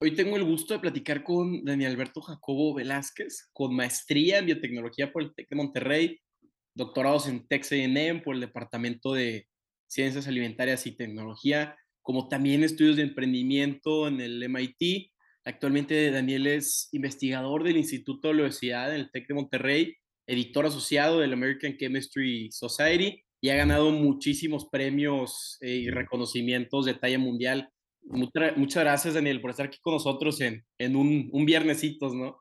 Hoy tengo el gusto de platicar con Daniel Alberto Jacobo Velázquez, con maestría en biotecnología por el TEC de Monterrey, doctorados en A&M por el Departamento de Ciencias Alimentarias y Tecnología, como también estudios de emprendimiento en el MIT. Actualmente Daniel es investigador del Instituto de la Universidad en el TEC de Monterrey, editor asociado del American Chemistry Society y ha ganado muchísimos premios eh, y reconocimientos de talla mundial muchas gracias, Daniel, por estar aquí con nosotros en, en un, un viernesitos, ¿no?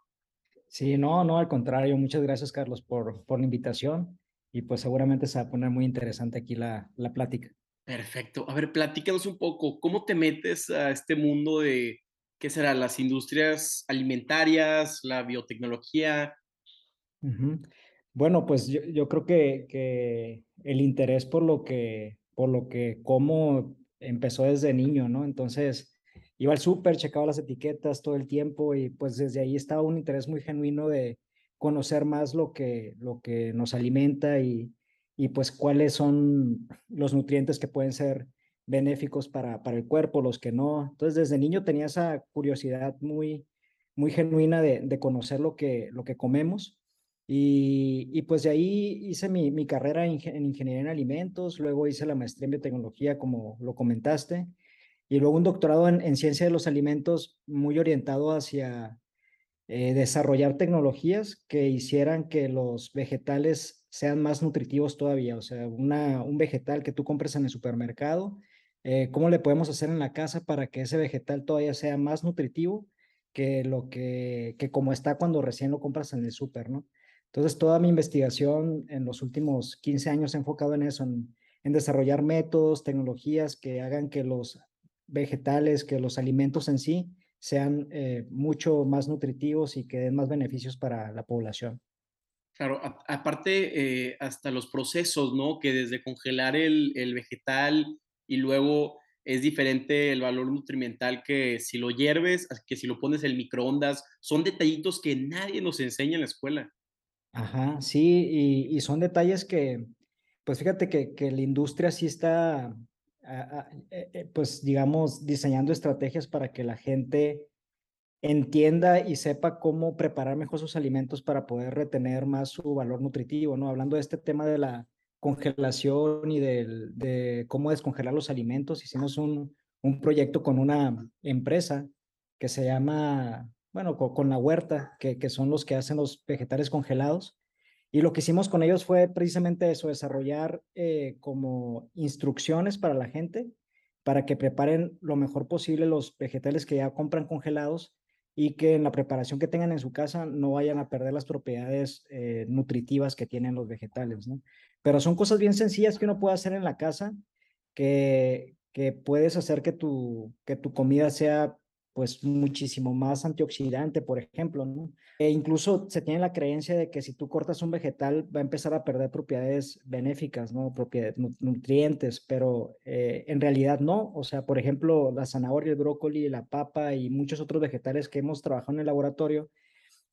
Sí, no, no, al contrario. Muchas gracias, Carlos, por, por la invitación. Y pues seguramente se va a poner muy interesante aquí la, la plática. Perfecto. A ver, platícanos un poco, ¿cómo te metes a este mundo de, qué será, las industrias alimentarias, la biotecnología? Bueno, pues yo, yo creo que, que, el interés por lo que, por lo que como empezó desde niño, ¿no? Entonces, iba al súper, checaba las etiquetas todo el tiempo y pues desde ahí estaba un interés muy genuino de conocer más lo que, lo que nos alimenta y, y pues cuáles son los nutrientes que pueden ser benéficos para, para el cuerpo, los que no. Entonces, desde niño tenía esa curiosidad muy, muy genuina de, de conocer lo que, lo que comemos. Y, y, pues de ahí hice mi, carrera en, ingeniería en alimentos, luego hice la maestría en biotecnología, como lo comentaste, y luego un doctorado en, en ciencia de los alimentos muy orientado hacia eh, desarrollar tecnologías que hicieran que los vegetales sean más nutritivos todavía. O sea, un vegetal que tú compres en el supermercado, eh, ¿cómo le podemos hacer en la casa para que ese vegetal todavía sea más nutritivo que lo que, que como está cuando recién lo compras en el súper, ¿no? Entonces, toda mi investigación en los últimos 15 años ha enfocado en eso, en, desarrollar métodos, tecnologías que hagan que los vegetales, que los alimentos en sí sean eh, mucho más nutritivos y que den más beneficios para la población. Claro, aparte, eh, hasta los procesos, ¿no? Que desde congelar el, el, vegetal y luego es diferente el valor nutrimental que si lo hierves, que si lo pones en microondas, son detallitos que nadie nos enseña en la escuela. Ajá, sí, y, son detalles que, pues fíjate que, que la industria sí está, eh, eh, pues digamos, diseñando estrategias para que la gente entienda y sepa cómo preparar mejor sus alimentos para poder retener más su valor nutritivo, ¿no? Hablando de este tema de la congelación y del, de cómo descongelar los alimentos, hicimos un, un proyecto con una empresa que se llama bueno, con, la huerta, que, que, son los que hacen los vegetales congelados. Y lo que hicimos con ellos fue precisamente eso, desarrollar eh, como instrucciones para la gente, para que preparen lo mejor posible los vegetales que ya compran congelados y que en la preparación que tengan en su casa no vayan a perder las propiedades eh, nutritivas que tienen los vegetales. Pero son cosas bien sencillas que uno puede hacer en la casa, que, que puedes hacer que tu, que tu comida sea pues muchísimo más antioxidante, por ejemplo. E incluso se tiene la creencia de que si tú cortas un vegetal va a empezar a perder propiedades benéficas, ¿no? Propiedades, nutrientes, pero eh, en realidad no. O sea, por ejemplo, la zanahoria, el brócoli, la papa y muchos otros vegetales que hemos trabajado en el laboratorio,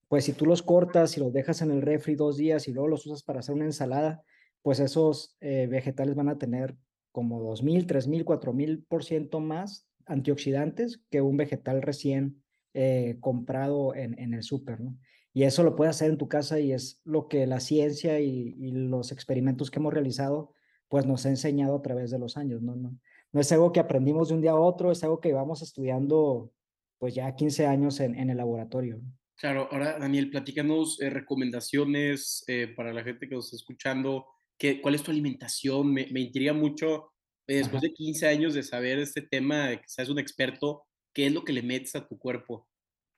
pues si tú los cortas y los dejas en el refri dos días y luego los usas para hacer una ensalada, pues esos eh, vegetales van a tener como 2.000, 3.000, 4.000% más antioxidantes que un vegetal recién eh, comprado en, en el súper, ¿no? Y eso lo puedes hacer en tu casa y es lo que la ciencia y, los experimentos que hemos realizado, pues nos ha enseñado a través de los años, ¿no? No, no es algo que aprendimos de un día a otro, es algo que vamos estudiando pues ya 15 años en, en el laboratorio. Claro, ahora Daniel, platícanos eh, recomendaciones eh, para la gente que nos está escuchando, ¿qué, ¿cuál es tu alimentación? Me, me intriga mucho después Ajá. de 15 años de saber este tema, de que seas un experto, ¿qué es lo que le metes a tu cuerpo?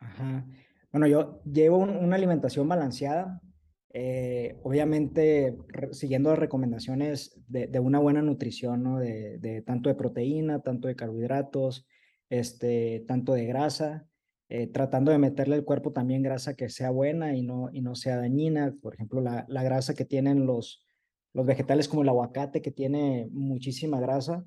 Ajá. Bueno, yo llevo un, una alimentación balanceada, eh, obviamente re, siguiendo las recomendaciones de, de, una buena nutrición, ¿no? De, de, tanto de proteína, tanto de carbohidratos, este, tanto de grasa, eh, tratando de meterle al cuerpo también grasa que sea buena y no, y no sea dañina. Por ejemplo, la, la grasa que tienen los, los vegetales como el aguacate, que tiene muchísima grasa,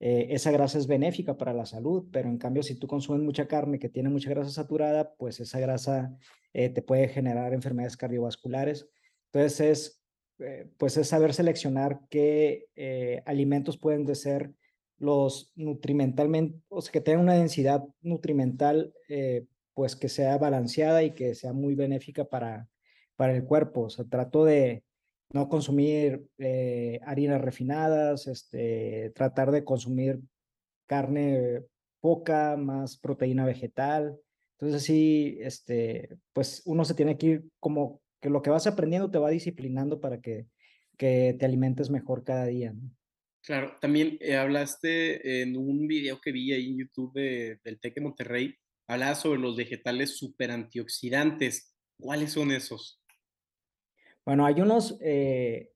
eh, esa grasa es benéfica para la salud, pero en cambio si tú consumes mucha carne que tiene mucha grasa saturada, pues esa grasa eh, te puede generar enfermedades cardiovasculares. Entonces es, eh, pues es saber seleccionar qué alimentos pueden de ser los nutrimentalmente, o sea, que tengan una densidad nutrimental, pues que sea balanceada y que sea muy benéfica para, para el cuerpo. O sea, trato de no consumir eh, harinas refinadas, este, tratar de consumir carne poca, más proteína vegetal. Entonces, sí, este, pues uno se tiene que ir como que lo que vas aprendiendo te va disciplinando para que, que te alimentes mejor cada día. Claro, también eh, hablaste en un video que vi ahí en YouTube de, del TEC de Monterrey, hablabas sobre los vegetales super antioxidantes. ¿Cuáles son esos? Bueno, hay unos, eh,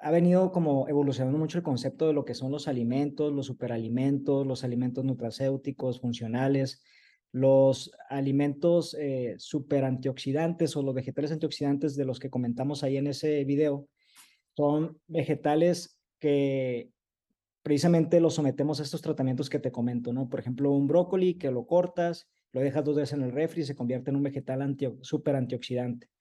ha venido como evolucionando mucho el concepto de lo que son los alimentos, los superalimentos, los alimentos nutracéuticos, funcionales, los alimentos eh, super antioxidantes o los vegetales antioxidantes de los que comentamos ahí en ese video. Son vegetales que precisamente los sometemos a estos tratamientos que te comento, ¿no? Por ejemplo, un brócoli que lo cortas, lo dejas dos veces en el refri y se convierte en un vegetal antio, super antioxidante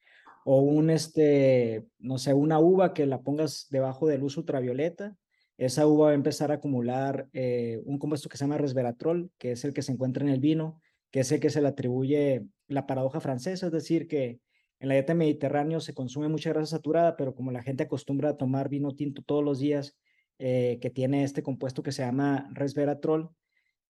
o un, este, no sé, una uva que la pongas debajo de luz ultravioleta, esa uva va a empezar a acumular eh, un compuesto que se llama resveratrol, que es el que se encuentra en el vino, que es el que se le atribuye la paradoja francesa, es decir, que en la dieta mediterránea se consume mucha grasa saturada, pero como la gente acostumbra a tomar vino tinto todos los días, eh, que tiene este compuesto que se llama resveratrol,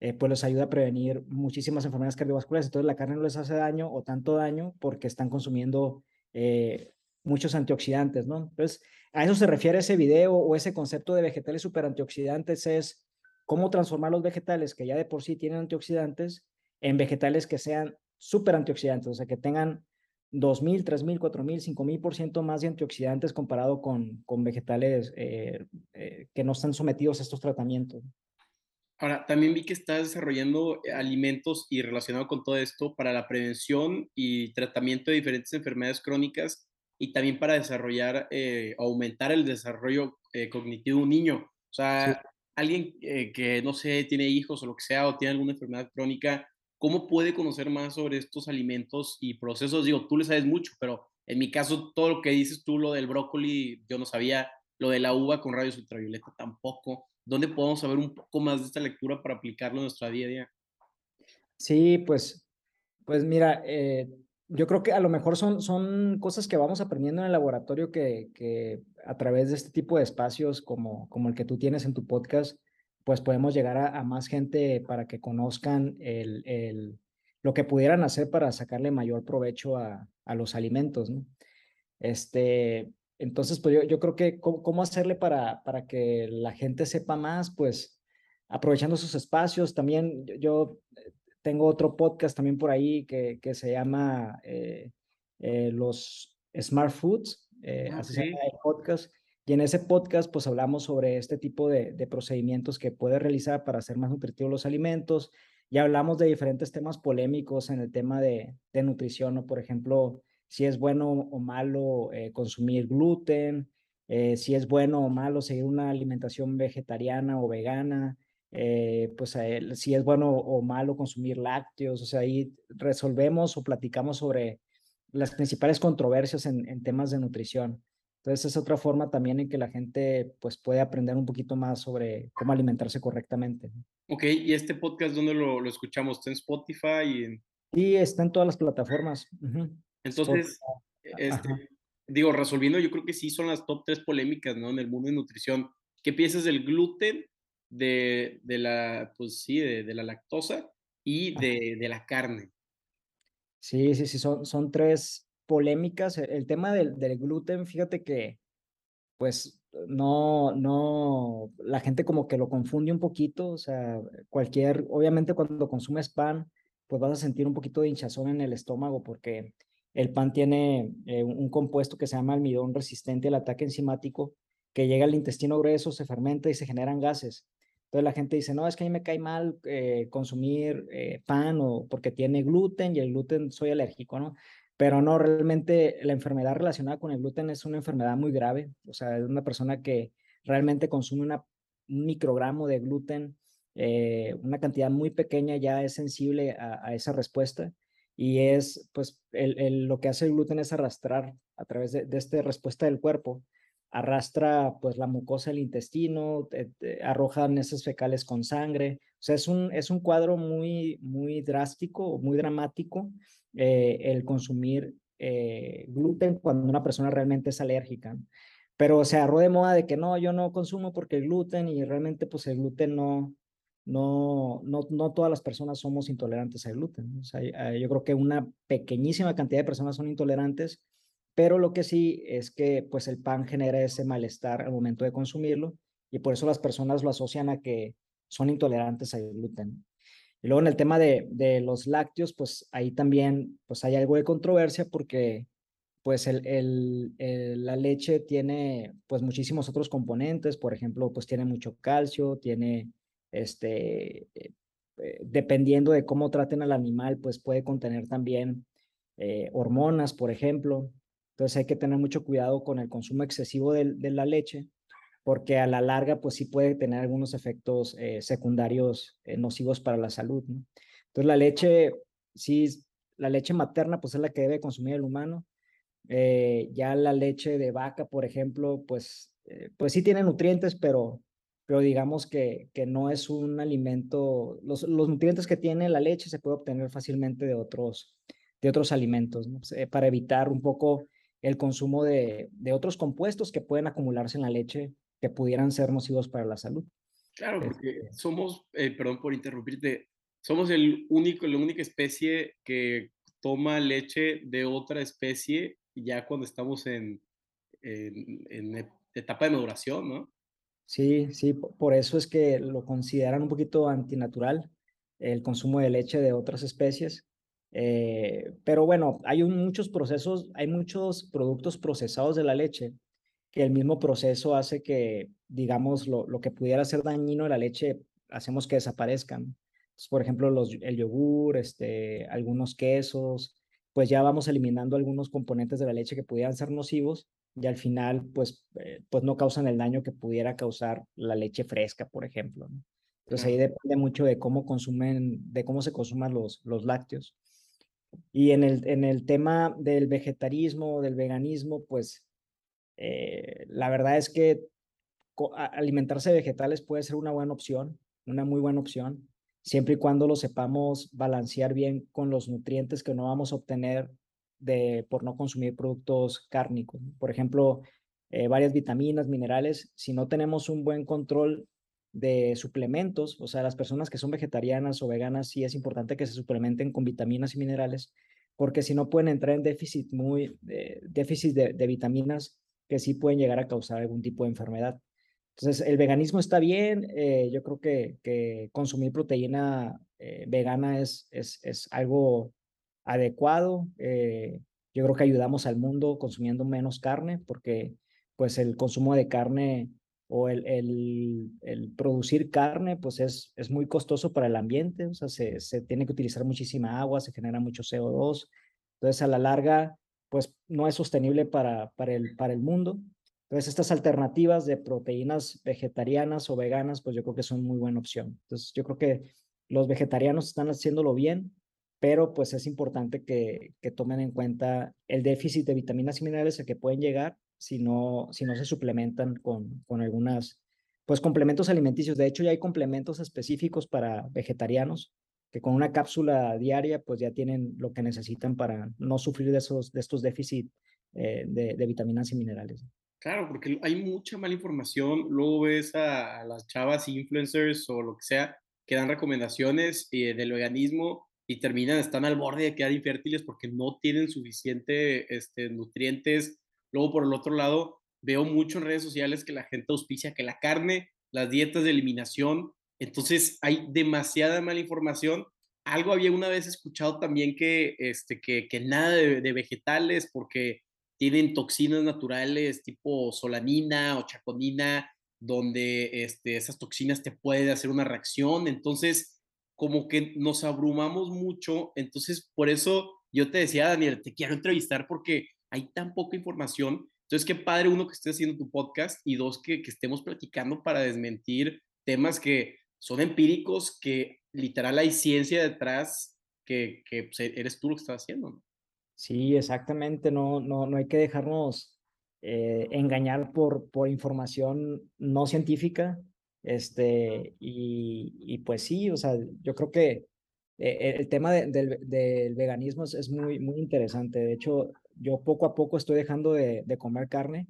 eh, pues les ayuda a prevenir muchísimas enfermedades cardiovasculares. Entonces la carne no les hace daño o tanto daño porque están consumiendo eh, muchos antioxidantes, ¿no? Entonces, a eso se refiere ese video o ese concepto de vegetales super antioxidantes, es cómo transformar los vegetales que ya de por sí tienen antioxidantes en vegetales que sean super antioxidantes, o sea, que tengan 2.000, 3.000, 4.000, 5.000% más de antioxidantes comparado con, con vegetales eh, eh, que no están sometidos a estos tratamientos. Ahora, también vi que estás desarrollando eh, alimentos y relacionado con todo esto para la prevención y tratamiento de diferentes enfermedades crónicas y también para desarrollar, eh, aumentar el desarrollo eh, cognitivo de un niño. O sea, alguien que, no sé, tiene hijos o lo que sea, o tiene alguna enfermedad crónica, ¿cómo puede conocer más sobre estos alimentos y procesos? Digo, tú le sabes mucho, pero en mi caso, todo lo que dices tú, lo del brócoli, yo no sabía, lo de la uva con rayos ultravioleta tampoco. ¿dónde podemos saber un poco más de esta lectura para aplicarlo en nuestra día a día? Sí, pues, pues mira, eh, yo creo que a lo mejor son, son cosas que vamos aprendiendo en el laboratorio que, que a través de este tipo de espacios como, como el que tú tienes en tu podcast, pues podemos llegar a, más gente para que conozcan el, el, lo que pudieran hacer para sacarle mayor provecho a, a los alimentos, ¿no? Este, entonces, pues yo, yo creo que cómo, hacerle para, para que la gente sepa más, pues aprovechando sus espacios. También yo, eh, tengo otro podcast también por ahí que, que se llama eh, eh, Los Smart Foods, ah, así se llama el podcast. Y en ese podcast, pues hablamos sobre este tipo de, de procedimientos que puede realizar para hacer más nutritivos los alimentos. Y hablamos de diferentes temas polémicos en el tema de, de nutrición, ¿no? Por ejemplo, si es bueno o malo eh, consumir gluten, eh, si es bueno o malo seguir una alimentación vegetariana o vegana, eh, pues si es bueno o malo consumir lácteos, o sea, ahí resolvemos o platicamos sobre las principales controversias en, en, temas de nutrición. Entonces es otra forma también en que la gente pues puede aprender un poquito más sobre cómo alimentarse correctamente. Ok, ¿y este podcast dónde lo, lo escuchamos? ¿Está en Spotify? Y en... Sí, está en todas las plataformas. Entonces, este, digo, resolviendo, yo creo que sí son las top tres polémicas, ¿no? En el mundo de nutrición. ¿Qué piensas del gluten, de, de la, pues sí, de, de la lactosa y de, de, la carne? Sí, sí, sí, son, son tres polémicas. El tema del, del gluten, fíjate que, pues, no, no, la gente como que lo confunde un poquito, o sea, cualquier, obviamente cuando consumes pan, pues vas a sentir un poquito de hinchazón en el estómago porque el pan tiene eh, un compuesto que se llama almidón resistente al ataque enzimático, que llega al intestino grueso, se fermenta y se generan gases. Entonces la gente dice, no, es que a mí me cae mal eh, consumir eh, pan o porque tiene gluten y el gluten soy alérgico, ¿no? Pero no, realmente la enfermedad relacionada con el gluten es una enfermedad muy grave. O sea, es una persona que realmente consume un microgramo de gluten, una cantidad muy pequeña ya es sensible a esa respuesta y es, pues, el, el, lo que hace el gluten es arrastrar a través de, de esta respuesta del cuerpo arrastra pues la mucosa del intestino, arrojan esas fecales con sangre. O sea, es un, es un cuadro muy, muy drástico, muy dramático eh, el consumir eh, gluten cuando una persona realmente es alérgica. Pero se agarró de moda de que no, yo no consumo porque el gluten y realmente pues el gluten no, no, no, no todas las personas somos intolerantes al gluten. O sea, eh, yo creo que una pequeñísima cantidad de personas son intolerantes, pero lo que sí es que pues el pan genera ese malestar al momento de consumirlo y por eso las personas lo asocian a que son intolerantes al gluten. Y luego en el tema de, de los lácteos, pues ahí también pues hay algo de controversia porque pues el, el, la leche tiene pues muchísimos otros componentes, por ejemplo, pues tiene mucho calcio, tiene este, eh, eh, dependiendo de cómo traten al animal, pues puede contener también eh, hormonas, por ejemplo. Entonces hay que tener mucho cuidado con el consumo excesivo de, la leche, porque a la larga, pues sí puede tener algunos efectos secundarios nocivos para la salud. Entonces la leche, sí, la leche materna, pues es la que debe consumir el humano. ya la leche de vaca, por ejemplo, pues, pues sí tiene nutrientes, pero pero digamos que, que no es un alimento, los, los, nutrientes que tiene la leche se puede obtener fácilmente de otros, de otros alimentos, ¿no? Para evitar un poco el consumo de, de, otros compuestos que pueden acumularse en la leche que pudieran ser nocivos para la salud. Claro, porque este somos, eh, perdón por interrumpirte, somos el único, la única especie que toma leche de otra especie ya cuando estamos en, en, en etapa de maduración, ¿no? Sí, sí, por eso es que lo consideran un poquito antinatural el consumo de leche de otras especies. Eh, pero bueno, hay muchos procesos, hay muchos productos procesados de la leche que el mismo proceso hace que, digamos, lo, lo que pudiera ser dañino de la leche, hacemos que desaparezcan. por ejemplo, los, el yogur, este, algunos quesos, pues ya vamos eliminando algunos componentes de la leche que pudieran ser nocivos y al final pues, eh, pues no causan el daño que pudiera causar la leche fresca, por ejemplo. Entonces ahí depende mucho de cómo consumen, de cómo se consuman los, los lácteos. Y en el, en el tema del vegetarismo, del veganismo, pues eh, la verdad es que alimentarse de vegetales puede ser una buena opción, una muy buena opción, siempre y cuando lo sepamos balancear bien con los nutrientes que no vamos a obtener de, por no consumir productos cárnicos. Por ejemplo, eh, varias vitaminas, minerales, si no tenemos un buen control de suplementos, o sea, las personas que son vegetarianas o veganas, sí es importante que se suplementen con vitaminas y minerales, porque si no pueden entrar en déficit muy, eh, déficit de, vitaminas que sí pueden llegar a causar algún tipo de enfermedad. Entonces, el veganismo está bien, eh, yo creo que, que consumir proteína vegana es, es, es algo adecuado. Eh, yo creo que ayudamos al mundo consumiendo menos carne porque pues el consumo de carne o el, el, el, producir carne pues es, es muy costoso para el ambiente, o sea, se, se, tiene que utilizar muchísima agua, se genera mucho CO2, entonces a la larga pues no es sostenible para, para, el, para el mundo. Entonces estas alternativas de proteínas vegetarianas o veganas pues yo creo que son muy buena opción. Entonces yo creo que los vegetarianos están haciéndolo bien, pero pues es importante que, que, tomen en cuenta el déficit de vitaminas y minerales a que pueden llegar si no, si no se suplementan con, con algunas, pues complementos alimenticios. De hecho, ya hay complementos específicos para vegetarianos que con una cápsula diaria pues ya tienen lo que necesitan para no sufrir de, esos, de estos déficits eh, de, de, vitaminas y minerales. Claro, porque hay mucha mala información. Luego ves a, a las chavas influencers o lo que sea que dan recomendaciones eh, del veganismo y terminan, están al borde de quedar infértiles porque no tienen suficiente este, nutrientes. Luego, por el otro lado, veo mucho en redes sociales que la gente auspicia que la carne, las dietas de eliminación, entonces hay demasiada mala información. Algo había una vez escuchado también que, este, que, que nada de, de vegetales porque tienen toxinas naturales tipo solanina o chaconina, donde este, esas toxinas te pueden hacer una reacción. Entonces, como que nos abrumamos mucho. Entonces, por eso yo te decía, Daniel, te quiero entrevistar porque hay tan poca información. Entonces, qué padre, uno, que estés haciendo tu podcast y dos, que, que estemos platicando para desmentir temas que son empíricos, que literal hay ciencia detrás, que, que pues, eres tú lo que estás haciendo. Sí, exactamente. No, no, no hay que dejarnos eh, engañar por, por información no científica. Este, y, y pues sí, o sea, yo creo que eh, el tema del, del, veganismo es, es, muy, muy interesante. De hecho, yo poco a poco estoy dejando de, de comer carne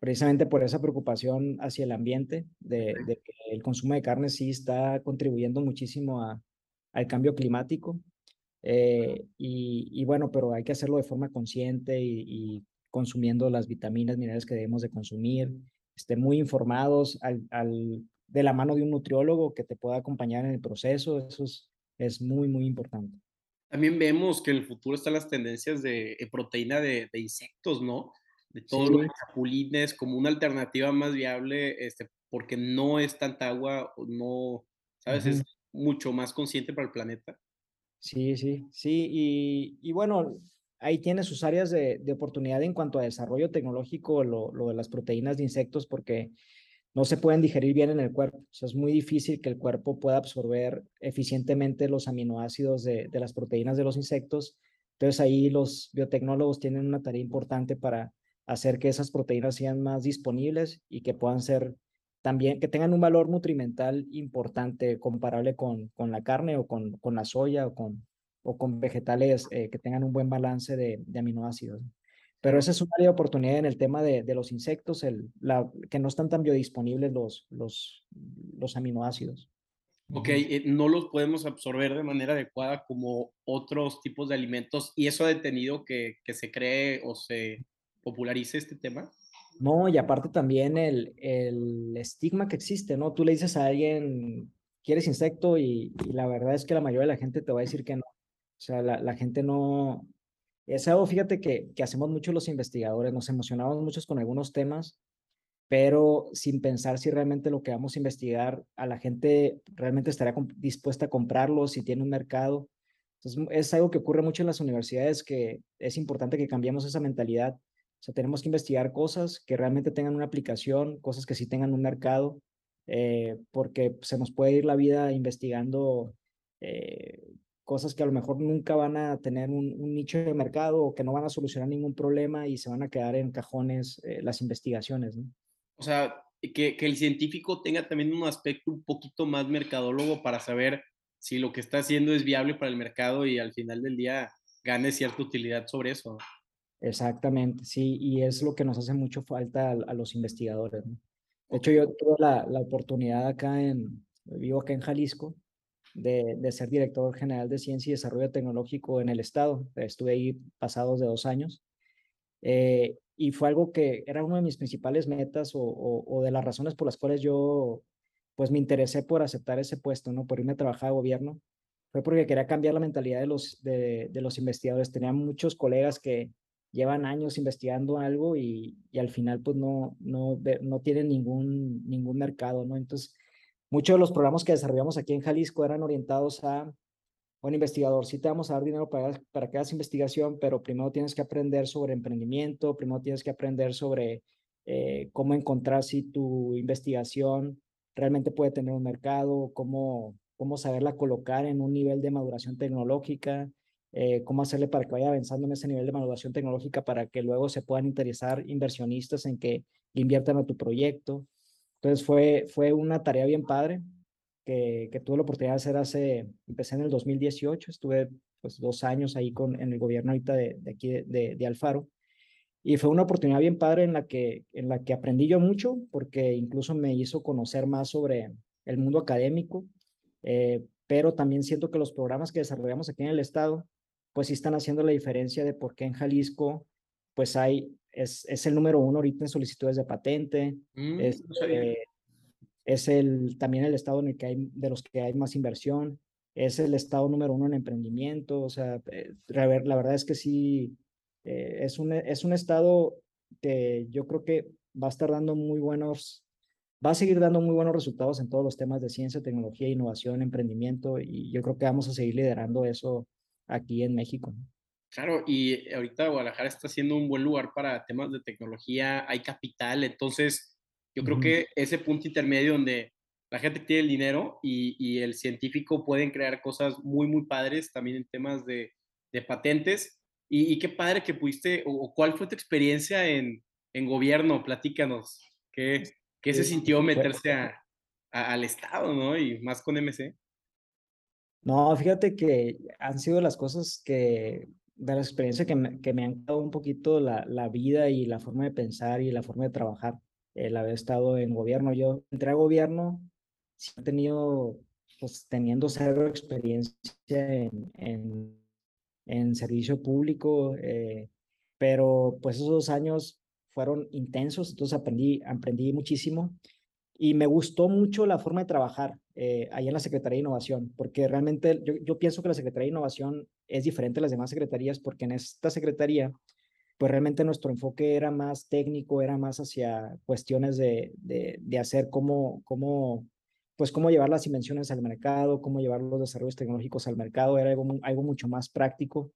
precisamente por esa preocupación hacia el ambiente, de, de, que el consumo de carne sí está contribuyendo muchísimo a, al cambio climático. Eh, y, y, bueno, pero hay que hacerlo de forma consciente y, y, consumiendo las vitaminas, minerales que debemos de consumir, esté muy informados al, al, de la mano de un nutriólogo que te pueda acompañar en el proceso. Eso es, es muy, muy importante. También vemos que en el futuro están las tendencias de, de proteína de, de, insectos, ¿no? De todos sí. los chapulines como una alternativa más viable, este, porque no es tanta agua, no, ¿sabes? Es mucho más consciente para el planeta. Sí, sí, sí. Y, y bueno, ahí tiene sus áreas de, de, oportunidad en cuanto a desarrollo tecnológico, lo, lo, de las proteínas de insectos, porque no se pueden digerir bien en el cuerpo. Es muy difícil que el cuerpo pueda absorber eficientemente los aminoácidos de, las proteínas de los insectos. Entonces ahí los biotecnólogos tienen una tarea importante para hacer que esas proteínas sean más disponibles y que puedan ser también, que tengan un valor nutrimental importante comparable con, con la carne o con, con la soya o con, o con vegetales eh, que tengan un buen balance de aminoácidos. Pero esa es una área de oportunidad en el tema de, de los insectos, el, la, que no están tan biodisponibles los, los, los aminoácidos. Ok, eh, no los podemos absorber de manera adecuada como otros tipos de alimentos y eso ha detenido que, que se cree o se popularice este tema. No, y aparte también el, el estigma que existe, ¿no? Tú le dices a alguien, ¿quieres insecto? Y, y, la verdad es que la mayoría de la gente te va a decir que no. O sea, la, la gente no, es algo, fíjate, que, que hacemos mucho los investigadores, nos emocionamos muchos con algunos temas, pero sin pensar si realmente lo que vamos a investigar a la gente realmente estará dispuesta a comprarlo, si tiene un mercado. Entonces, es algo que ocurre mucho en las universidades, que es importante que cambiemos esa mentalidad. O sea, tenemos que investigar cosas que realmente tengan una aplicación, cosas que sí tengan un mercado, eh, porque se nos puede ir la vida investigando eh, cosas que a lo mejor nunca van a tener un, un, nicho de mercado o que no van a solucionar ningún problema y se van a quedar en cajones eh, las investigaciones. ¿no? O sea, que, que, el científico tenga también un aspecto un poquito más mercadólogo para saber si lo que está haciendo es viable para el mercado y al final del día gane cierta utilidad sobre eso. Exactamente, sí, y es lo que nos hace mucho falta a, a los investigadores. ¿no? De hecho, yo tuve la, la oportunidad acá en, vivo acá en Jalisco, de, ser director general de ciencia y desarrollo tecnológico en el estado. Estuve ahí pasados de dos años. Eh, y fue algo que era una de mis principales metas o, o, o, de las razones por las cuales yo pues me interesé por aceptar ese puesto, ¿no? Por irme a trabajar a gobierno. Fue porque quería cambiar la mentalidad de los, de, de los investigadores. Tenía muchos colegas que llevan años investigando algo y, y al final pues no, no, no tienen ningún, ningún mercado, ¿no? Entonces, Muchos de los programas que desarrollamos aquí en Jalisco eran orientados a un investigador. Sí te vamos a dar dinero para, para que hagas investigación, pero primero tienes que aprender sobre emprendimiento, primero tienes que aprender sobre eh, cómo encontrar si tu investigación realmente puede tener un mercado, cómo, cómo saberla colocar en un nivel de maduración tecnológica, eh, cómo hacerle para que vaya avanzando en ese nivel de maduración tecnológica para que luego se puedan interesar inversionistas en que inviertan a tu proyecto. Entonces fue, fue una tarea bien padre que, que, tuve la oportunidad de hacer hace, empecé en el 2018, estuve pues dos años ahí con, en el gobierno ahorita de, de aquí de, de, Alfaro. Y fue una oportunidad bien padre en la, que, en la que aprendí yo mucho, porque incluso me hizo conocer más sobre el mundo académico, eh, pero también siento que los programas que desarrollamos aquí en el estado, pues sí están haciendo la diferencia de por qué en Jalisco, pues hay es, es, el número uno ahorita en solicitudes de patente, mm, es, eh, es, el, también el estado en el que hay, de los que hay más inversión, es el estado número uno en emprendimiento, o sea, eh, la verdad es que sí, eh, es, un, es un estado que yo creo que va a estar dando muy buenos, va a seguir dando muy buenos resultados en todos los temas de ciencia, tecnología, innovación, emprendimiento, y yo creo que vamos a seguir liderando eso aquí en México. Claro, y ahorita Guadalajara está siendo un buen lugar para temas de tecnología, hay capital, entonces yo creo uh -huh. que ese punto intermedio donde la gente tiene el dinero y, y, el científico pueden crear cosas muy, muy padres también en temas de, de patentes. Y, y, qué padre que pudiste, o, o, cuál fue tu experiencia en, en gobierno, platícanos, ¿qué, qué se sintió meterse a, al Estado, ¿no? Y más con MC. No, fíjate que han sido las cosas que, de la experiencia que me, que me han dado un poquito la, la, vida y la forma de pensar y la forma de trabajar, el haber estado en gobierno. Yo entré a gobierno, he tenido, pues teniendo cero experiencia en, en, en servicio público, eh, pero pues esos dos años fueron intensos, entonces aprendí, aprendí muchísimo y me gustó mucho la forma de trabajar eh, ahí en la Secretaría de Innovación, porque realmente yo, pienso que la Secretaría de Innovación es diferente a las demás secretarías, porque en esta secretaría, pues realmente nuestro enfoque era más técnico, era más hacia cuestiones de, de, de hacer cómo, cómo, pues cómo llevar las invenciones al mercado, cómo llevar los desarrollos tecnológicos al mercado, era algo, algo mucho más práctico.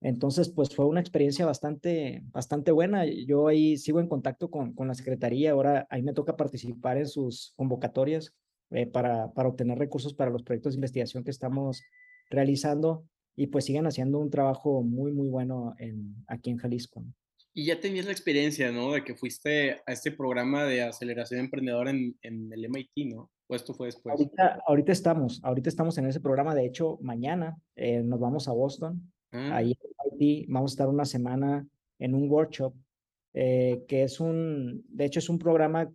Entonces, pues fue una experiencia bastante, bastante buena. Yo ahí sigo en contacto con, con la Secretaría, ahora ahí me toca participar en sus convocatorias eh, para, para obtener recursos para los proyectos de investigación que estamos realizando y pues siguen haciendo un trabajo muy, muy bueno en, aquí en Jalisco. Y ya tenías la experiencia, ¿no? De que fuiste a este programa de aceleración emprendedora en, en el MIT, ¿no? ¿O esto fue después? Ahorita, ahorita estamos, ahorita estamos en ese programa. De hecho, mañana eh, nos vamos a Boston Ah. Ahí vamos a estar una semana en un workshop eh, que es un, de hecho es un programa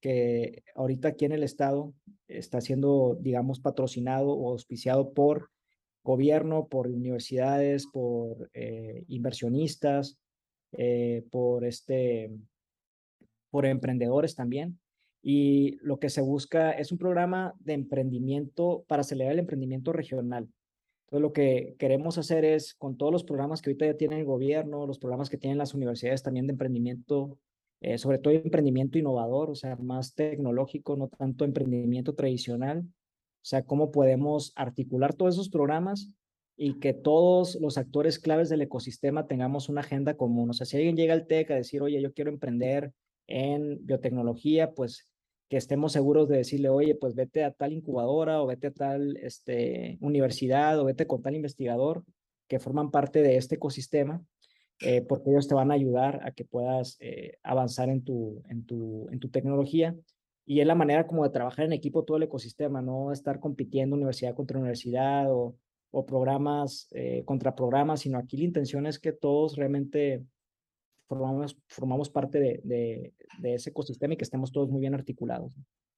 que ahorita aquí en el estado está siendo, digamos, patrocinado o auspiciado por gobierno, por universidades, por eh, inversionistas, eh, por este, por emprendedores también. Y lo que se busca es un programa de emprendimiento para acelerar el emprendimiento regional. Entonces, lo que queremos hacer es, con todos los programas que ahorita ya tiene el gobierno, los programas que tienen las universidades también de emprendimiento, eh, sobre todo emprendimiento innovador, o sea, más tecnológico, no tanto emprendimiento tradicional, o sea, cómo podemos articular todos esos programas y que todos los actores claves del ecosistema tengamos una agenda común. O sea, si alguien llega al TEC a decir, oye, yo quiero emprender en biotecnología, pues que estemos seguros de decirle, oye, pues vete a tal incubadora o vete a tal este, universidad o vete con tal investigador que forman parte de este ecosistema, eh, porque ellos te van a ayudar a que puedas eh, avanzar en tu, en, tu, en tu tecnología. Y es la manera como de trabajar en equipo todo el ecosistema, no estar compitiendo universidad contra universidad o, o programas eh, contra programas, sino aquí la intención es que todos realmente formamos, formamos parte de, de, de, ese ecosistema y que estemos todos muy bien articulados.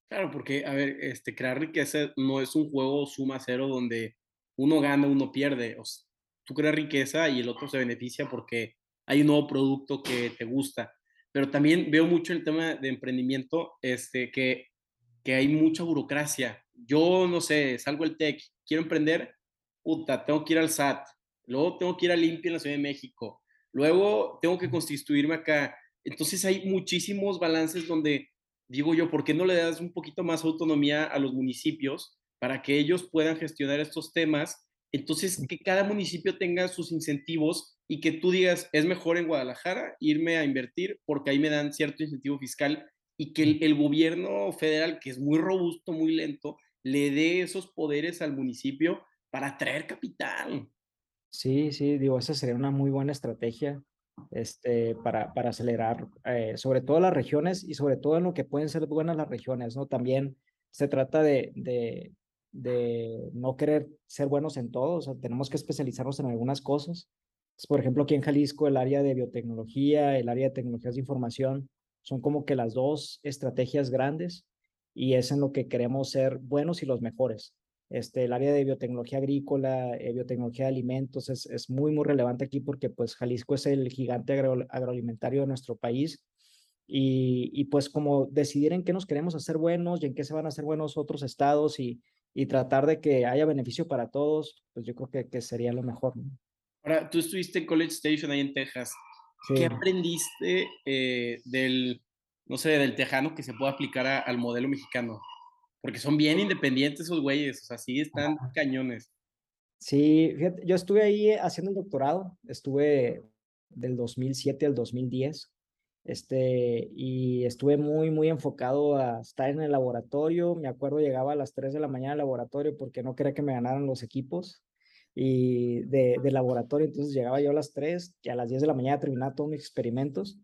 Claro, porque, a ver, este, crear riqueza no es un juego suma cero donde uno gana, uno pierde. O sea, tú creas riqueza y el otro se beneficia porque hay un nuevo producto que te gusta. Pero también veo mucho el tema de emprendimiento, este, que, que hay mucha burocracia. Yo, no sé, salgo el tech, quiero emprender, puta, tengo que ir al SAT, luego tengo que ir a Limpia en la Ciudad de México, Luego tengo que constituirme acá. Entonces hay muchísimos balances donde digo yo, ¿por qué no le das un poquito más autonomía a los municipios para que ellos puedan gestionar estos temas? Entonces, que cada municipio tenga sus incentivos y que tú digas, es mejor en Guadalajara irme a invertir porque ahí me dan cierto incentivo fiscal y que el, gobierno federal, que es muy robusto, muy lento, le dé esos poderes al municipio para atraer capital. Sí, sí, digo, esa sería una muy buena estrategia este, para, para acelerar, eh, sobre todo las regiones y sobre todo en lo que pueden ser buenas las regiones, ¿no? También se trata de, de, de no querer ser buenos en todo, o sea, tenemos que especializarnos en algunas cosas. por ejemplo, aquí en Jalisco, el área de biotecnología, el área de tecnologías de información, son como que las dos estrategias grandes y es en lo que queremos ser buenos y los mejores. Este, el área de biotecnología agrícola, eh, biotecnología de alimentos es, es, muy, muy relevante aquí porque pues Jalisco es el gigante agro, agroalimentario de nuestro país y, y, pues como decidir en qué nos queremos hacer buenos y en qué se van a hacer buenos otros estados y, y tratar de que haya beneficio para todos, pues yo creo que, que sería lo mejor. ¿no? Ahora, tú estuviste en College Station ahí en Texas. Sí. ¿Qué aprendiste eh, del, no sé, del tejano que se puede aplicar a, al modelo mexicano? Porque son bien independientes esos güeyes, o sea, sí están cañones. Sí, fíjate, yo estuve ahí haciendo el doctorado, estuve del 2007 al 2010, este, y estuve muy, muy enfocado a estar en el laboratorio. Me acuerdo, llegaba a las 3 de la mañana al laboratorio porque no quería que me ganaran los equipos y de, de laboratorio, entonces llegaba yo a las 3 y a las 10 de la mañana terminaba todos mis experimentos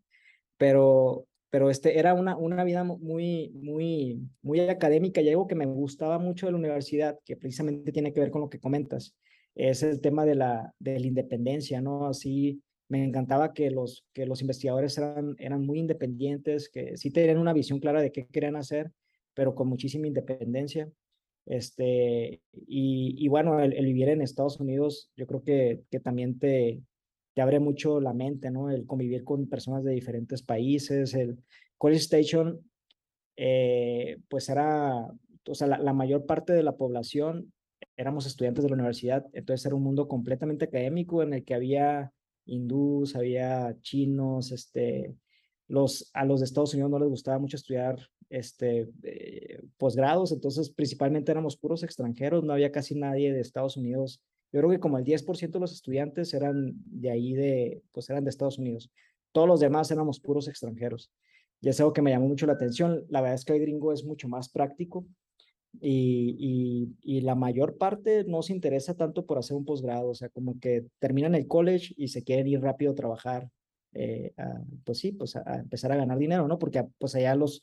pero, pero este era una, una vida muy, muy, muy académica y algo que me gustaba mucho de la universidad, que precisamente tiene que ver con lo que comentas, es el tema de la, de la independencia, ¿no? Así me encantaba que los, que los investigadores eran, eran muy independientes, que sí tenían una visión clara de qué querían hacer, pero con muchísima independencia. Este, y, y bueno, el, vivir en Estados Unidos, yo creo que, que también te, te abre mucho la mente, ¿no? El convivir con personas de diferentes países. El College Station, eh, pues era, o sea, la, la, mayor parte de la población éramos estudiantes de la universidad, entonces era un mundo completamente académico en el que había hindús, había chinos, este, los, a los de Estados Unidos no les gustaba mucho estudiar este, eh, posgrados, entonces principalmente éramos puros extranjeros, no había casi nadie de Estados Unidos. Yo creo que como el 10% de los estudiantes eran de ahí, de, pues eran de Estados Unidos. Todos los demás éramos puros extranjeros. Y es algo que me llamó mucho la atención. La verdad es que el gringo es mucho más práctico y, y, la mayor parte no se interesa tanto por hacer un posgrado, o sea, como que terminan el college y se quieren ir rápido a trabajar, eh, pues sí, pues a, empezar a ganar dinero, ¿no? Porque pues allá los,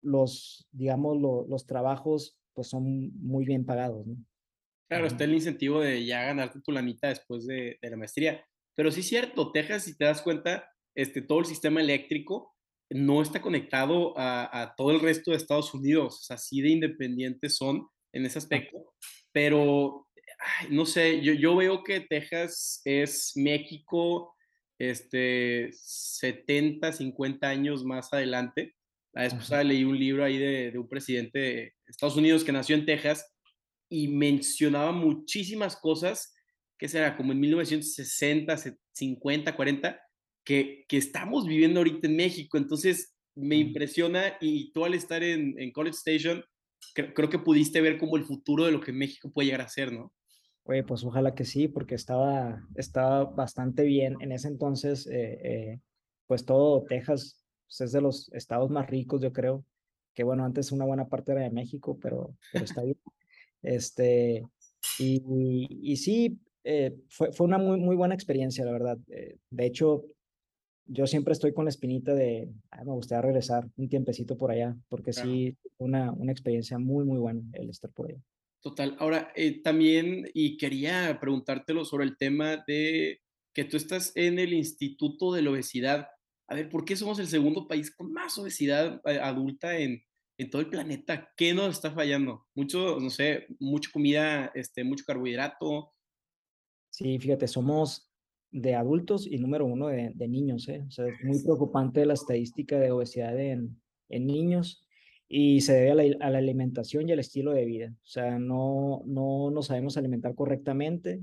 los, digamos, lo, los trabajos pues son muy bien pagados, ¿no? Claro, está el incentivo de ya ganarte tu lanita después de, de la maestría. Pero sí es cierto, Texas, si te das cuenta, este, todo el sistema eléctrico no está conectado a, a, todo el resto de Estados Unidos. O sea, así de independientes son en ese aspecto. Pero, ay, no sé, yo, yo veo que Texas es México este, 70, 50 años más adelante. La vez pasada leí un libro ahí de, de, un presidente de Estados Unidos que nació en Texas y mencionaba muchísimas cosas, que será como en 1960, 50, 40, que, que estamos viviendo ahorita en México. Entonces me impresiona y tú al estar en, en College Station, cre creo que pudiste ver como el futuro de lo que México puede llegar a ser, ¿no? Oye, pues ojalá que sí, porque estaba, estaba bastante bien. En ese entonces, eh, eh, pues todo Texas pues es de los estados más ricos, yo creo. Que bueno, antes una buena parte era de México, pero, pero está bien. Este, y, y, y sí, eh, fue, fue una muy, muy buena experiencia, la verdad. Eh, de hecho, yo siempre estoy con la espinita de, ay, me gustaría regresar un tiempecito por allá, porque claro. sí, una, una experiencia muy, muy buena el estar por allá. Total. Ahora, eh, también, y quería preguntártelo sobre el tema de que tú estás en el Instituto de la Obesidad. A ver, ¿por qué somos el segundo país con más obesidad adulta en, en todo el planeta. ¿Qué nos está fallando? Mucho, no sé, mucha comida, este, mucho carbohidrato. Sí, fíjate, somos de adultos y número uno de, de niños. ¿eh? O sea, es muy preocupante la estadística de obesidad en, en niños y se debe a la, a la, alimentación y al estilo de vida. O sea, no, no nos sabemos alimentar correctamente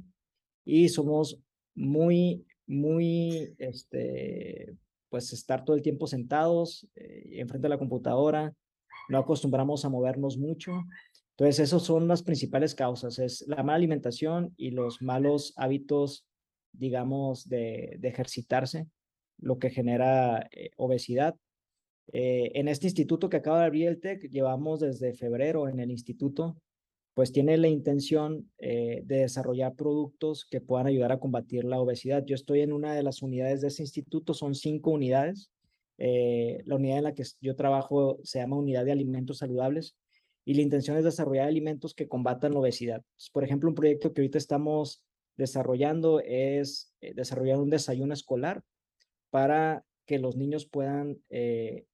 y somos muy, muy, este, pues estar todo el tiempo sentados eh, enfrente de la computadora, no acostumbramos a movernos mucho. Entonces, esas son las principales causas, es la mala alimentación y los malos hábitos, digamos, de, ejercitarse, lo que genera eh, obesidad. Eh, en este instituto que acaba de abrir el TEC, llevamos desde febrero en el instituto, pues tiene la intención eh, de desarrollar productos que puedan ayudar a combatir la obesidad. Yo estoy en una de las unidades de ese instituto, son cinco unidades, eh, la unidad en la que yo trabajo se llama Unidad de Alimentos Saludables y la intención es desarrollar alimentos que combatan la obesidad. Por ejemplo, un proyecto que ahorita estamos desarrollando es eh, desarrollar un desayuno escolar para que los niños puedan eh,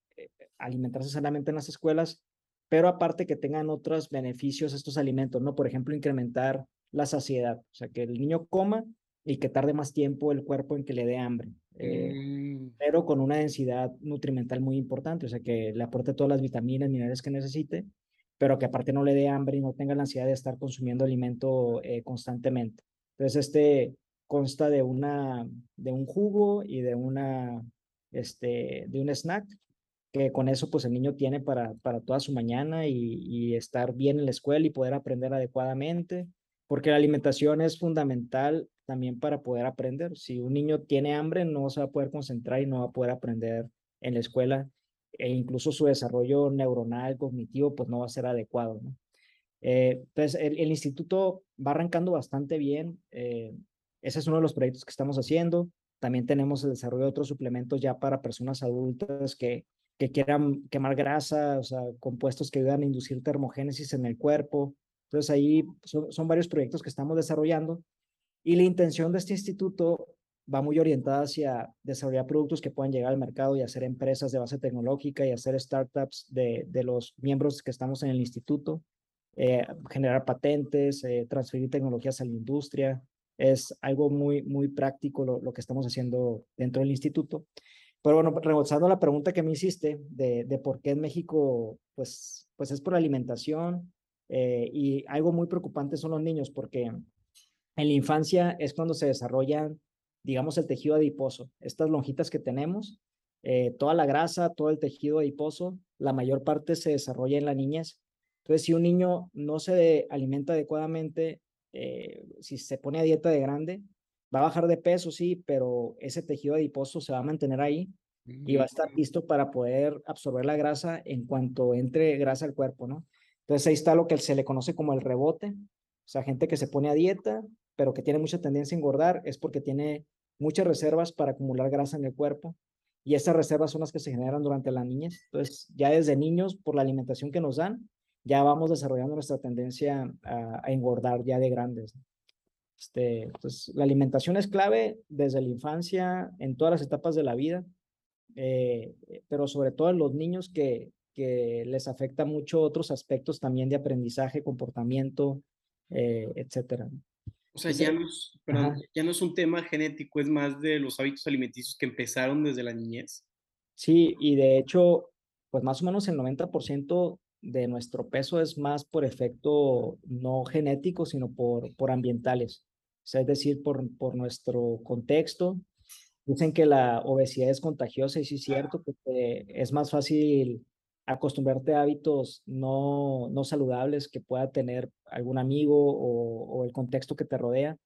alimentarse sanamente en las escuelas, pero aparte que tengan otros beneficios estos alimentos, ¿no? Por ejemplo, incrementar la saciedad, o sea, que el niño coma y que tarde más tiempo el cuerpo en que le dé hambre. Eh, mm. pero con una densidad nutrimental muy importante, o sea, que le aporte todas las vitaminas, minerales que necesite, pero que aparte no le dé hambre y no tenga la ansiedad de estar consumiendo alimento eh, constantemente. Entonces, este consta de, una, de un jugo y de, una, este, de un snack, que con eso pues el niño tiene para, para toda su mañana y, y estar bien en la escuela y poder aprender adecuadamente, porque la alimentación es fundamental también para poder aprender. Si un niño tiene hambre, no se va a poder concentrar y no va a poder aprender en la escuela e incluso su desarrollo neuronal, cognitivo, pues no va a ser adecuado. ¿no? Eh, entonces, el, instituto va arrancando bastante bien. Eh, ese es uno de los proyectos que estamos haciendo. También tenemos el desarrollo de otros suplementos ya para personas adultas que, que quieran quemar grasa, o sea, compuestos que ayudan a inducir termogénesis en el cuerpo. Entonces ahí son varios proyectos que estamos desarrollando y la intención de este instituto va muy orientada hacia desarrollar productos que puedan llegar al mercado y hacer empresas de base tecnológica y hacer startups de, los miembros que estamos en el instituto, eh, generar patentes, eh, transferir tecnologías a la industria. Es algo muy, muy práctico lo, lo, que estamos haciendo dentro del instituto. Pero bueno, rebosando la pregunta que me hiciste de, de por qué en México, pues, pues es por alimentación eh, y algo muy preocupante son los niños porque en la infancia es cuando se desarrollan digamos, el tejido adiposo. Estas lonjitas que tenemos, eh, toda la grasa, todo el tejido adiposo, la mayor parte se desarrolla en la niñez. Entonces, si un niño no se alimenta adecuadamente, eh, si se pone a dieta de grande, va a bajar de peso, sí, pero ese tejido adiposo se va a mantener ahí y va a estar mm. listo para poder absorber la grasa en cuanto entre grasa al cuerpo, ¿no? Entonces ahí está lo que se le conoce como el rebote, o sea, gente que se pone a dieta, pero que tiene mucha tendencia a engordar, es porque tiene muchas reservas para acumular grasa en el cuerpo y esas reservas son las que se generan durante la niñez. Entonces, ya desde niños, por la alimentación que nos dan, ya vamos desarrollando nuestra tendencia a, engordar ya de grandes. Este, entonces, la alimentación es clave desde la infancia, en todas las etapas de la vida, eh, pero sobre todo en los niños que, les afecta mucho otros aspectos también de aprendizaje, comportamiento, eh, etcétera. O sea, ya no, es, ya no es un tema genético, es más de los hábitos alimenticios que empezaron desde la niñez. Sí, y de hecho, pues más o menos el 90% de nuestro peso es más por efecto no genético, sino por, por ambientales. O sea, es decir, por, por nuestro contexto. Dicen que la obesidad es contagiosa y sí es cierto, que es más fácil acostumbrarte a hábitos no, no saludables que pueda tener algún amigo o, o el contexto que te rodea,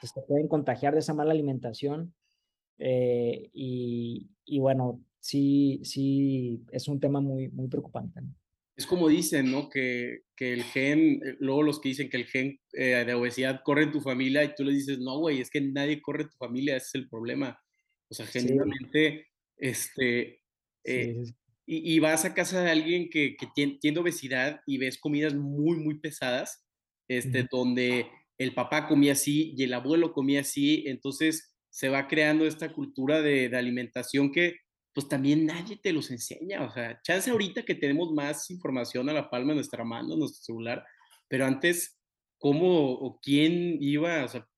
pues te pueden contagiar de esa mala alimentación. Eh, y, y, bueno, sí, sí, es un tema muy, muy preocupante. Es como dicen, ¿no? Que, que, el gen, eh, luego los que dicen que el gen eh, de obesidad corre en tu familia y tú le dices, no, güey, es que nadie corre en tu familia, ese es el problema. O sea, genuinamente, este, sí y, vas a casa de alguien que, que tiene, obesidad y ves comidas muy, muy pesadas, este, donde el papá comía así y el abuelo comía así, entonces se va creando esta cultura de, de, alimentación que pues también nadie te los enseña, o sea, chance ahorita que tenemos más información a la palma de nuestra mano, nuestro celular, pero antes, ¿cómo o quién iba? O sea,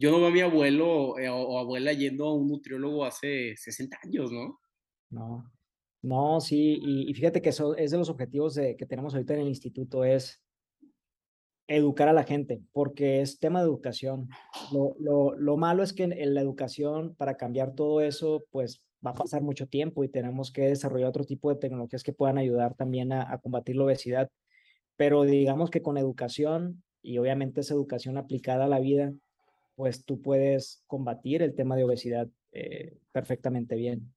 yo no veo a mi abuelo eh, o, o abuela yendo a un nutriólogo hace 60 años, ¿no? No, no, sí, y, fíjate que eso es de los objetivos de, que tenemos ahorita en el instituto, es educar a la gente, porque es tema de educación. Lo, lo, lo malo es que en, la educación, para cambiar todo eso, pues va a pasar mucho tiempo y tenemos que desarrollar otro tipo de tecnologías que puedan ayudar también a, combatir la obesidad. Pero digamos que con educación, y obviamente esa educación aplicada a la vida, pues tú puedes combatir el tema de obesidad eh, perfectamente bien.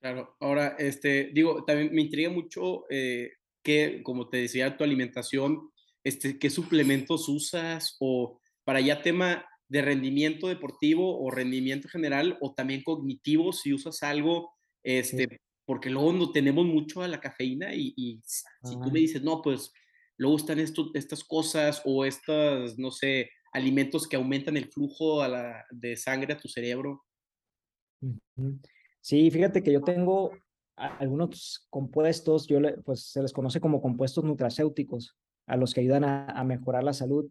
Claro, ahora, este, digo, también me intriga mucho eh, que, como te decía, tu alimentación, este, qué suplementos usas o para ya tema de rendimiento deportivo o rendimiento general o también cognitivo, si usas algo, este, porque luego no tenemos mucho a la cafeína y, si tú me dices, no, pues luego están esto, estas cosas o estas, no sé, alimentos que aumentan el flujo a la, de sangre a tu cerebro. Sí, fíjate que yo tengo algunos compuestos, yo pues se les conoce como compuestos nutracéuticos, a los que ayudan a, mejorar la salud,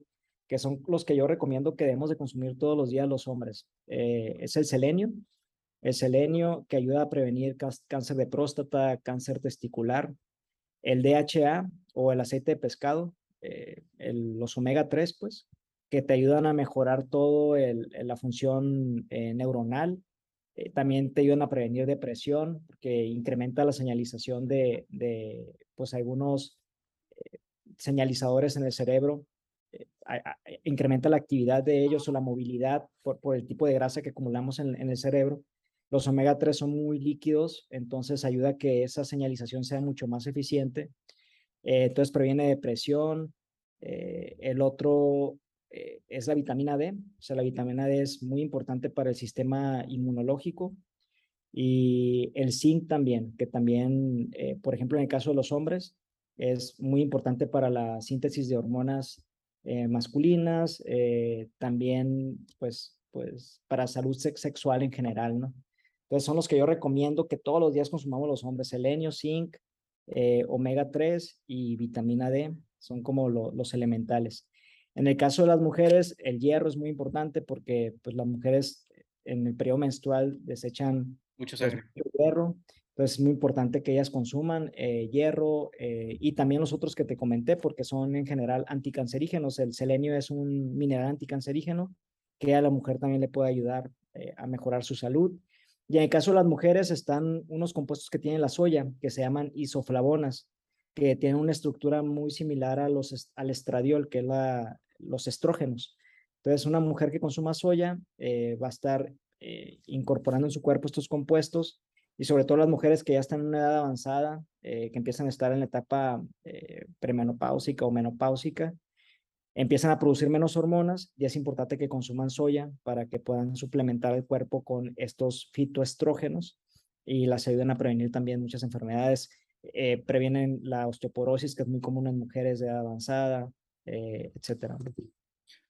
que son los que yo recomiendo que debemos de consumir todos los días los hombres. Eh, es el selenio, el selenio que ayuda a prevenir cáncer de próstata, cáncer testicular, el DHA o el aceite de pescado, eh, los omega 3, pues, que te ayudan a mejorar todo la función eh, neuronal, eh, también te ayudan a prevenir depresión, porque incrementa la señalización de, de pues, algunos eh, señalizadores en el cerebro, eh, incrementa la actividad de ellos o la movilidad por, por el tipo de grasa que acumulamos en, en el cerebro. Los omega 3 son muy líquidos, entonces ayuda a que esa señalización sea mucho más eficiente. entonces previene depresión. el otro eh, es la vitamina D. O sea, la vitamina D es muy importante para el sistema inmunológico y el zinc también, que también, eh, por ejemplo, en el caso de los hombres, es muy importante para la síntesis de hormonas eh, masculinas, también, pues, pues, para salud sexual en general, ¿no? Entonces, son los que yo recomiendo que todos los días consumamos los hombres, selenio, zinc, omega 3 y vitamina D, son como los elementales. En el caso de las mujeres, el hierro es muy importante porque pues, las mujeres en el periodo menstrual desechan mucho pues, hierro. Entonces es muy importante que ellas consuman eh, hierro eh, y también los otros que te comenté porque son en general anticancerígenos. El selenio es un mineral anticancerígeno que a la mujer también le puede ayudar eh, a mejorar su salud. Y en el caso de las mujeres están unos compuestos que tiene la soya que se llaman isoflavonas, que tienen una estructura muy similar a los, al estradiol, que es la, los estrógenos. Entonces, una mujer que consuma soya eh, va a estar eh, incorporando en su cuerpo estos compuestos y sobre todo las mujeres que ya están en una edad avanzada, eh, que empiezan a estar en la etapa premenopáusica o menopáusica, empiezan a producir menos hormonas y es importante que consuman soya para que puedan suplementar el cuerpo con estos fitoestrógenos y las ayuden a prevenir también muchas enfermedades. previenen la osteoporosis, que es muy común en mujeres de edad avanzada, eh, etcétera.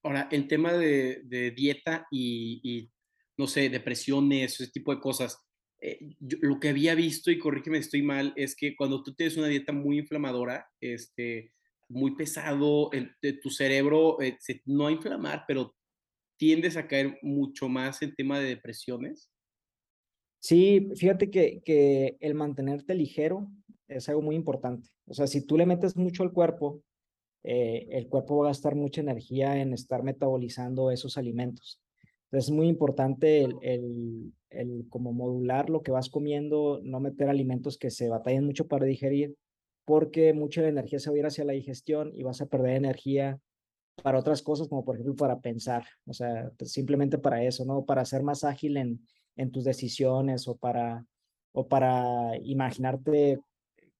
Ahora, el tema de, dieta y, no sé, depresiones, ese tipo de cosas, eh, lo que había visto, y corrígeme si estoy mal, es que cuando tú tienes una dieta muy inflamadora, este, muy pesado, el, tu cerebro eh, se, no a inflamar, pero tiendes a caer mucho más en tema de depresiones. Sí, fíjate que, que el mantenerte ligero es algo muy importante. O sea, si tú le metes mucho al cuerpo, eh, el cuerpo va a gastar mucha energía en estar metabolizando esos alimentos. Entonces es muy importante el, el, como modular lo que vas comiendo, no meter alimentos que se batallen mucho para digerir, porque mucha de la energía se va a ir hacia la digestión y vas a perder energía para otras cosas, como por ejemplo para pensar, o sea, pues, simplemente para eso, ¿no? Para ser más ágil en, en tus decisiones o para, o para imaginarte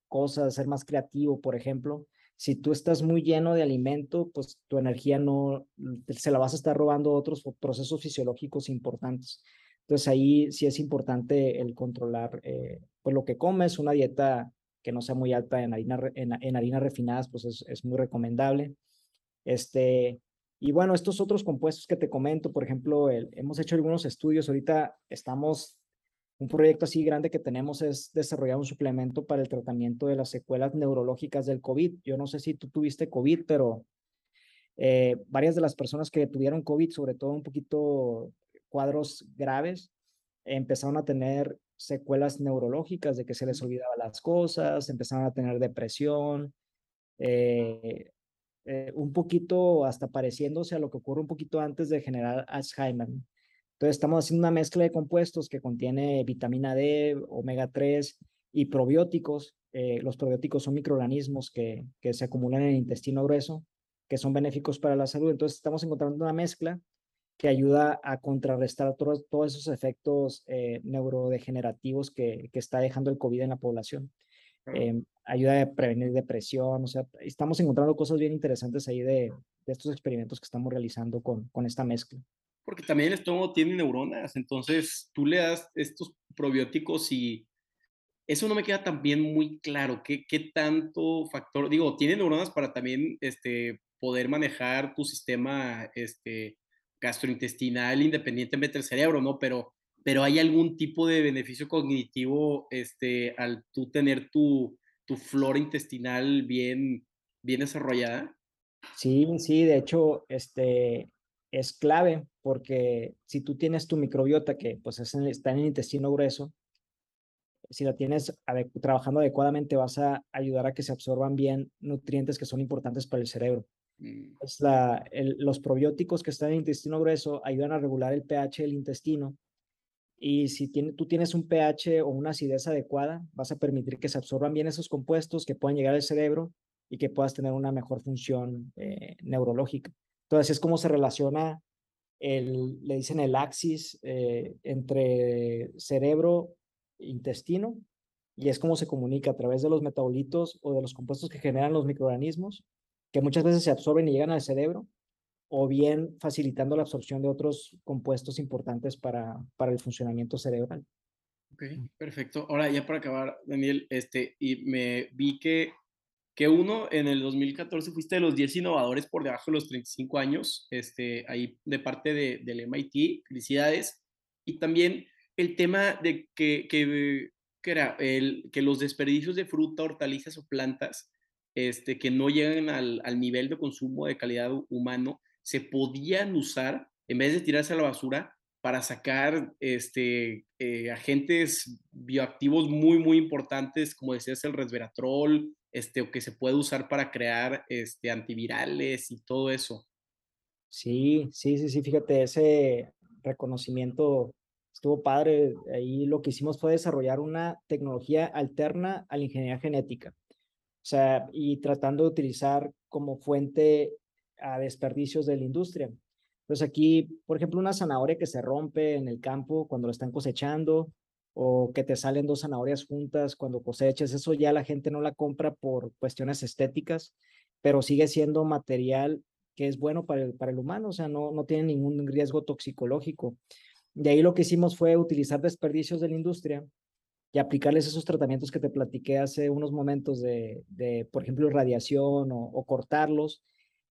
cosas, ser más creativo, por ejemplo si tú estás muy lleno de alimento, pues tu energía no, se la vas a estar robando otros procesos fisiológicos importantes. Entonces ahí sí es importante el controlar eh, pues lo que comes, una dieta que no sea muy alta en, harina, en, harinas refinadas, pues es, es, muy recomendable. Este, y bueno, estos otros compuestos que te comento, por ejemplo, hemos hecho algunos estudios, ahorita estamos un proyecto así grande que tenemos es desarrollar un suplemento para el tratamiento de las secuelas neurológicas del COVID. Yo no sé si tú tuviste COVID, pero eh, varias de las personas que tuvieron COVID, sobre todo un poquito cuadros graves, empezaron a tener secuelas neurológicas de que se les olvidaba las cosas, empezaron a tener depresión, eh, eh, un poquito hasta pareciéndose a lo que ocurre un poquito antes de generar Alzheimer. Entonces estamos haciendo una mezcla de compuestos que contiene vitamina D, omega 3 y probióticos. Eh, los probióticos son microorganismos que, que se acumulan en el intestino grueso, que son benéficos para la salud. Entonces estamos encontrando una mezcla que ayuda a contrarrestar todos, todos esos efectos eh, neurodegenerativos que, que, está dejando el COVID en la población. Eh, ayuda a prevenir depresión, o sea, estamos encontrando cosas bien interesantes ahí de, de estos experimentos que estamos realizando con, con esta mezcla porque también el estómago tiene neuronas, entonces tú le das estos probióticos y eso no me queda también muy claro, ¿qué, qué tanto factor, digo, tiene neuronas para también este, poder manejar tu sistema este, gastrointestinal independientemente del cerebro, ¿no? Pero, pero hay algún tipo de beneficio cognitivo este, al tú tener tu, tu flora intestinal bien, bien desarrollada. Sí, sí, de hecho, este, es clave porque si tú tienes tu microbiota que pues está en el intestino grueso, si la tienes trabajando adecuadamente vas a ayudar a que se absorban bien nutrientes que son importantes para el cerebro. Mm. Es la, los probióticos que están en el intestino grueso ayudan a regular el pH del intestino y si tiene, tú tienes un pH o una acidez adecuada, vas a permitir que se absorban bien esos compuestos, que puedan llegar al cerebro y que puedas tener una mejor función eh, neurológica. Entonces es como se relaciona, el, le dicen el axis eh, entre cerebro e intestino, y es como se comunica a través de los metabolitos o de los compuestos que generan los microorganismos, que muchas veces se absorben y llegan al cerebro, o bien facilitando la absorción de otros compuestos importantes para, para el funcionamiento cerebral. Ok, perfecto. Ahora ya para acabar, Daniel, este, y me vi que, que uno, en el 2014 fuiste de los 10 innovadores por debajo de los 35 años, este, ahí de parte de, del MIT, felicidades. Y también el tema de que, que, que era el, que los desperdicios de fruta, hortalizas o plantas este, que no llegan al, al nivel de consumo de calidad humano, se podían usar, en vez de tirarse a la basura, para sacar este, eh, agentes bioactivos muy, muy importantes, como decías, el resveratrol, este, o que se puede usar para crear este, antivirales y todo eso. Sí, sí, sí, sí, fíjate, ese reconocimiento estuvo padre. Ahí lo que hicimos fue desarrollar una tecnología alterna a la ingeniería genética. O sea, y tratando de utilizar como fuente a desperdicios de la industria. Entonces aquí, por ejemplo, una zanahoria que se rompe en el campo cuando lo están cosechando o que te salen dos zanahorias juntas cuando coseches, eso ya la gente no la compra por cuestiones estéticas, pero sigue siendo material que es bueno para el, para el humano, o sea, no, no tiene ningún riesgo toxicológico. De ahí lo que hicimos fue utilizar desperdicios de la industria y aplicarles esos tratamientos que te platiqué hace unos momentos de, de por ejemplo, radiación o, o cortarlos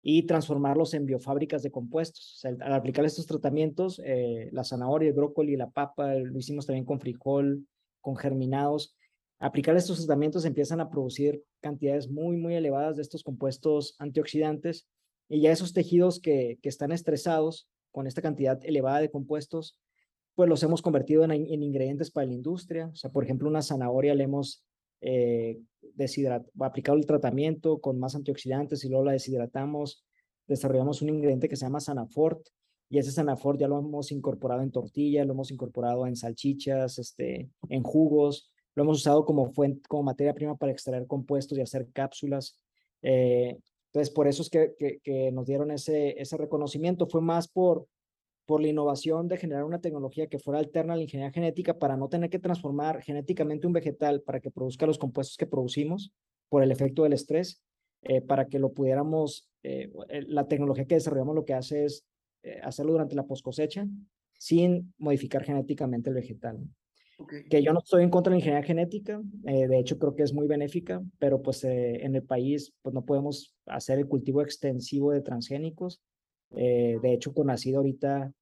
y transformarlos en biofábricas de compuestos. O sea, al aplicar estos tratamientos, eh, la zanahoria, el brócoli, la papa, lo hicimos también con frijol, con germinados. Aplicar estos tratamientos empiezan a producir cantidades muy, muy elevadas de estos compuestos antioxidantes y ya esos tejidos que, que están estresados con esta cantidad elevada de compuestos, pues los hemos convertido en, en ingredientes para la industria. O sea, por ejemplo, una zanahoria le hemos eh, aplicado el tratamiento con más antioxidantes y luego la deshidratamos, desarrollamos un ingrediente que se llama Sanafort y ese Sanafort ya lo hemos incorporado en tortillas, lo hemos incorporado en salchichas, este, en jugos, lo hemos usado como fuente, como materia prima para extraer compuestos y hacer cápsulas. Eh, entonces, por eso es que, que, que, nos dieron ese, ese reconocimiento. Fue más por, por la innovación de generar una tecnología que fuera alterna a la ingeniería genética para no tener que transformar genéticamente un vegetal para que produzca los compuestos que producimos por el efecto del estrés, eh, para que lo pudiéramos, eh, la tecnología que desarrollamos lo que hace es eh, hacerlo durante la post cosecha sin modificar genéticamente el vegetal. Que yo no estoy en contra de la ingeniería genética, de hecho creo que es muy benéfica, pero pues en el país pues no podemos hacer el cultivo extensivo de transgénicos. de hecho, con nacido ahorita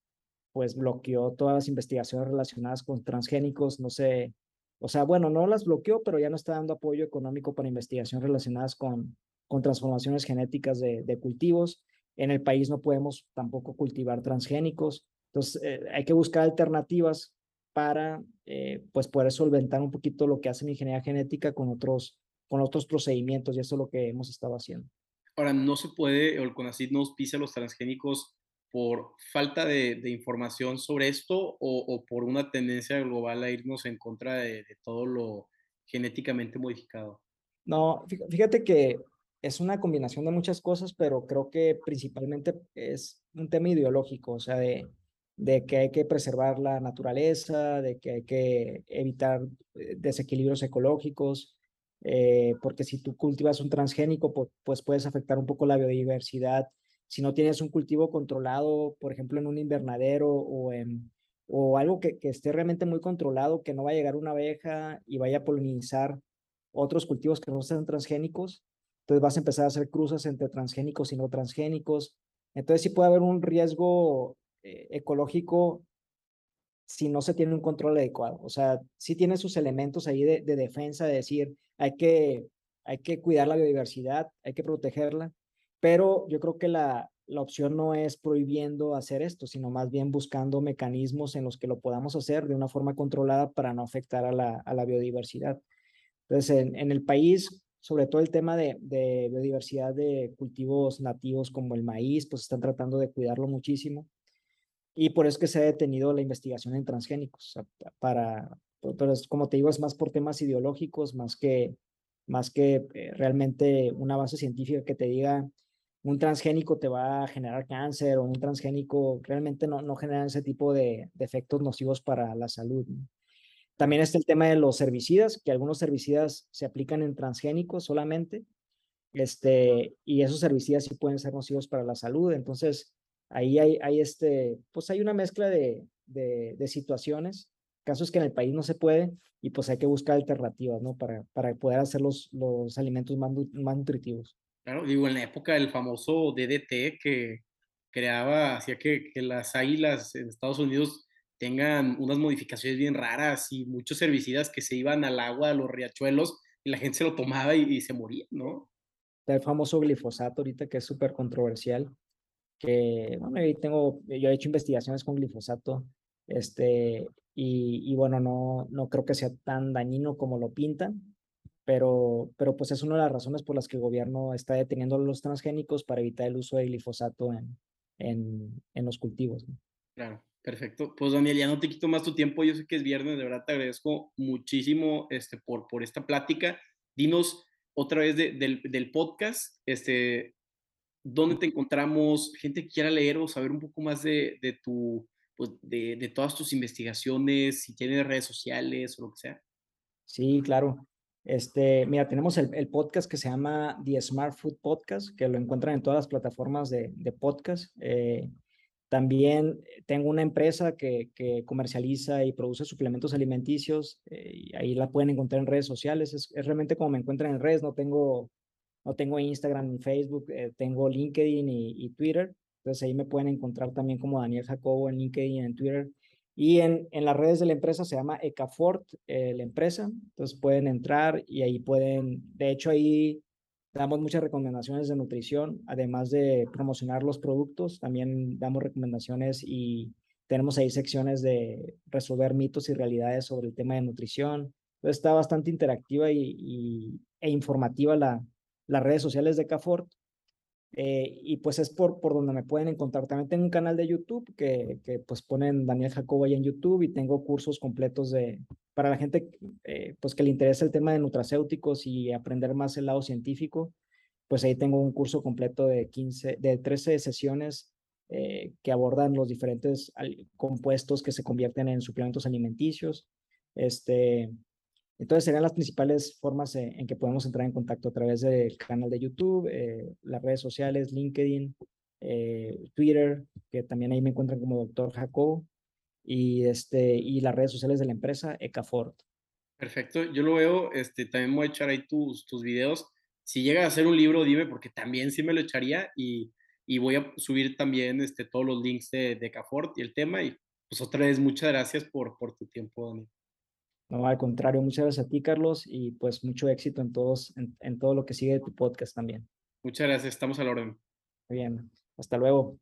pues bloqueó todas las investigaciones relacionadas con transgénicos, no sé, o sea, bueno, no las bloqueó, pero ya no está dando apoyo económico para investigaciones relacionadas con, con transformaciones genéticas de, de cultivos. En el país no podemos tampoco cultivar transgénicos, entonces eh, hay que buscar alternativas para eh, pues poder solventar un poquito lo que hace la ingeniería genética con otros, con otros procedimientos y eso es lo que hemos estado haciendo. Ahora, no se puede, o el CONACYT no pisa los transgénicos por falta de, información sobre esto o, por una tendencia global a irnos en contra de, todo lo genéticamente modificado? No, fíjate que es una combinación de muchas cosas, pero creo que principalmente es un tema ideológico, o sea, de, de que hay que preservar la naturaleza, de que hay que evitar eh, desequilibrios ecológicos, eh, porque si tú cultivas un transgénico, pues puedes afectar un poco la biodiversidad si no tienes un cultivo controlado, por ejemplo, en un invernadero o, en, o algo que, que esté realmente muy controlado, que no va a llegar una abeja y vaya a polinizar otros cultivos que no sean transgénicos, entonces vas a empezar a hacer cruzas entre transgénicos y no transgénicos. Entonces sí puede haber un riesgo eh, ecológico si no se tiene un control adecuado. O sea, sí tiene sus elementos ahí de, de defensa, de decir, hay que, hay que cuidar la biodiversidad, hay que protegerla, pero yo creo que la, la opción no es prohibiendo hacer esto, sino más bien buscando mecanismos en los que lo podamos hacer de una forma controlada para no afectar a la, a la biodiversidad. Entonces, en, en, el país, sobre todo el tema de, de, biodiversidad de cultivos nativos como el maíz, pues están tratando de cuidarlo muchísimo. Y por eso es que se ha detenido la investigación en transgénicos. para, pero es, como te digo, es más por temas ideológicos, más que, más que eh, realmente una base científica que te diga un transgénico te va a generar cáncer o un transgénico realmente no, no genera ese tipo de, de efectos nocivos para la salud. También está el tema de los herbicidas, que algunos herbicidas se aplican en transgénicos solamente, este, y esos herbicidas sí pueden ser nocivos para la salud. Entonces, ahí hay, hay, este, pues hay una mezcla de, de, de situaciones, casos que en el país no se puede y pues hay que buscar alternativas, ¿no? Para, para poder hacer los, los alimentos más, más nutritivos. Claro, digo, en la época del famoso DDT que creaba, hacía que, las águilas en Estados Unidos tengan unas modificaciones bien raras y muchos herbicidas que se iban al agua, a los riachuelos, y la gente se lo tomaba y, y se moría, ¿no? El famoso glifosato ahorita que es súper controversial, que, bueno, yo tengo, yo he hecho investigaciones con glifosato, este, y, y bueno, no, no creo que sea tan dañino como lo pintan, pero, pero pues es una de las razones por las que el gobierno está deteniendo los transgénicos para evitar el uso de glifosato en, en, en los cultivos. ¿no? Claro, perfecto. Pues Daniel, ya no te quito más tu tiempo, yo sé que es viernes, de verdad te agradezco muchísimo este, por, por esta plática. Dinos otra vez de, del, del podcast, este, dónde te encontramos, gente que quiera leer o saber un poco más de, de tu, pues, de, de, todas tus investigaciones, si tienes redes sociales o lo que sea. Sí, claro. Este, mira, tenemos el, podcast que se llama The Smart Food Podcast, que lo encuentran en todas las plataformas de, de podcast. Eh, también tengo una empresa que, comercializa y produce suplementos alimenticios, eh, y ahí la pueden encontrar en redes sociales. Es, realmente como me encuentran en redes, no tengo, no tengo Instagram ni Facebook, eh, tengo LinkedIn y Twitter. Entonces ahí me pueden encontrar también como Daniel Jacobo en LinkedIn y en Twitter. Y en, en, las redes de la empresa se llama Ecafort, eh, la empresa. Entonces pueden entrar y ahí pueden, de hecho ahí damos muchas recomendaciones de nutrición, además de promocionar los productos, también damos recomendaciones y tenemos ahí secciones de resolver mitos y realidades sobre el tema de nutrición. Entonces está bastante interactiva y, e informativa la, las redes sociales de Ecafort. Eh, y pues es por, por donde me pueden encontrar. También tengo un canal de YouTube que, que pues ponen Daniel Jacobo ahí en YouTube y tengo cursos completos de, para la gente eh, pues que le interesa el tema de nutracéuticos y aprender más el lado científico, pues ahí tengo un curso completo de 15, de 13 sesiones eh, que abordan los diferentes compuestos que se convierten en suplementos alimenticios. Este, entonces serían las principales formas en, en que podemos entrar en contacto a través del canal de YouTube, eh, las redes sociales, LinkedIn, eh, Twitter, que también ahí me encuentran como Doctor Jacobo, y, este, y las redes sociales de la empresa, Ecafort. Perfecto, yo lo veo, este, también voy a echar ahí tus, tus videos. Si llega a hacer un libro, dime, porque también sí me lo echaría y, y voy a subir también este, todos los links de, de y el tema. Y pues otra vez, muchas gracias por, por tu tiempo, Dani. No, al contrario, muchas gracias a ti, Carlos, y pues mucho éxito en, todos, en, en todo lo que sigue de tu podcast también. Muchas gracias, estamos a la orden. Muy bien, hasta luego.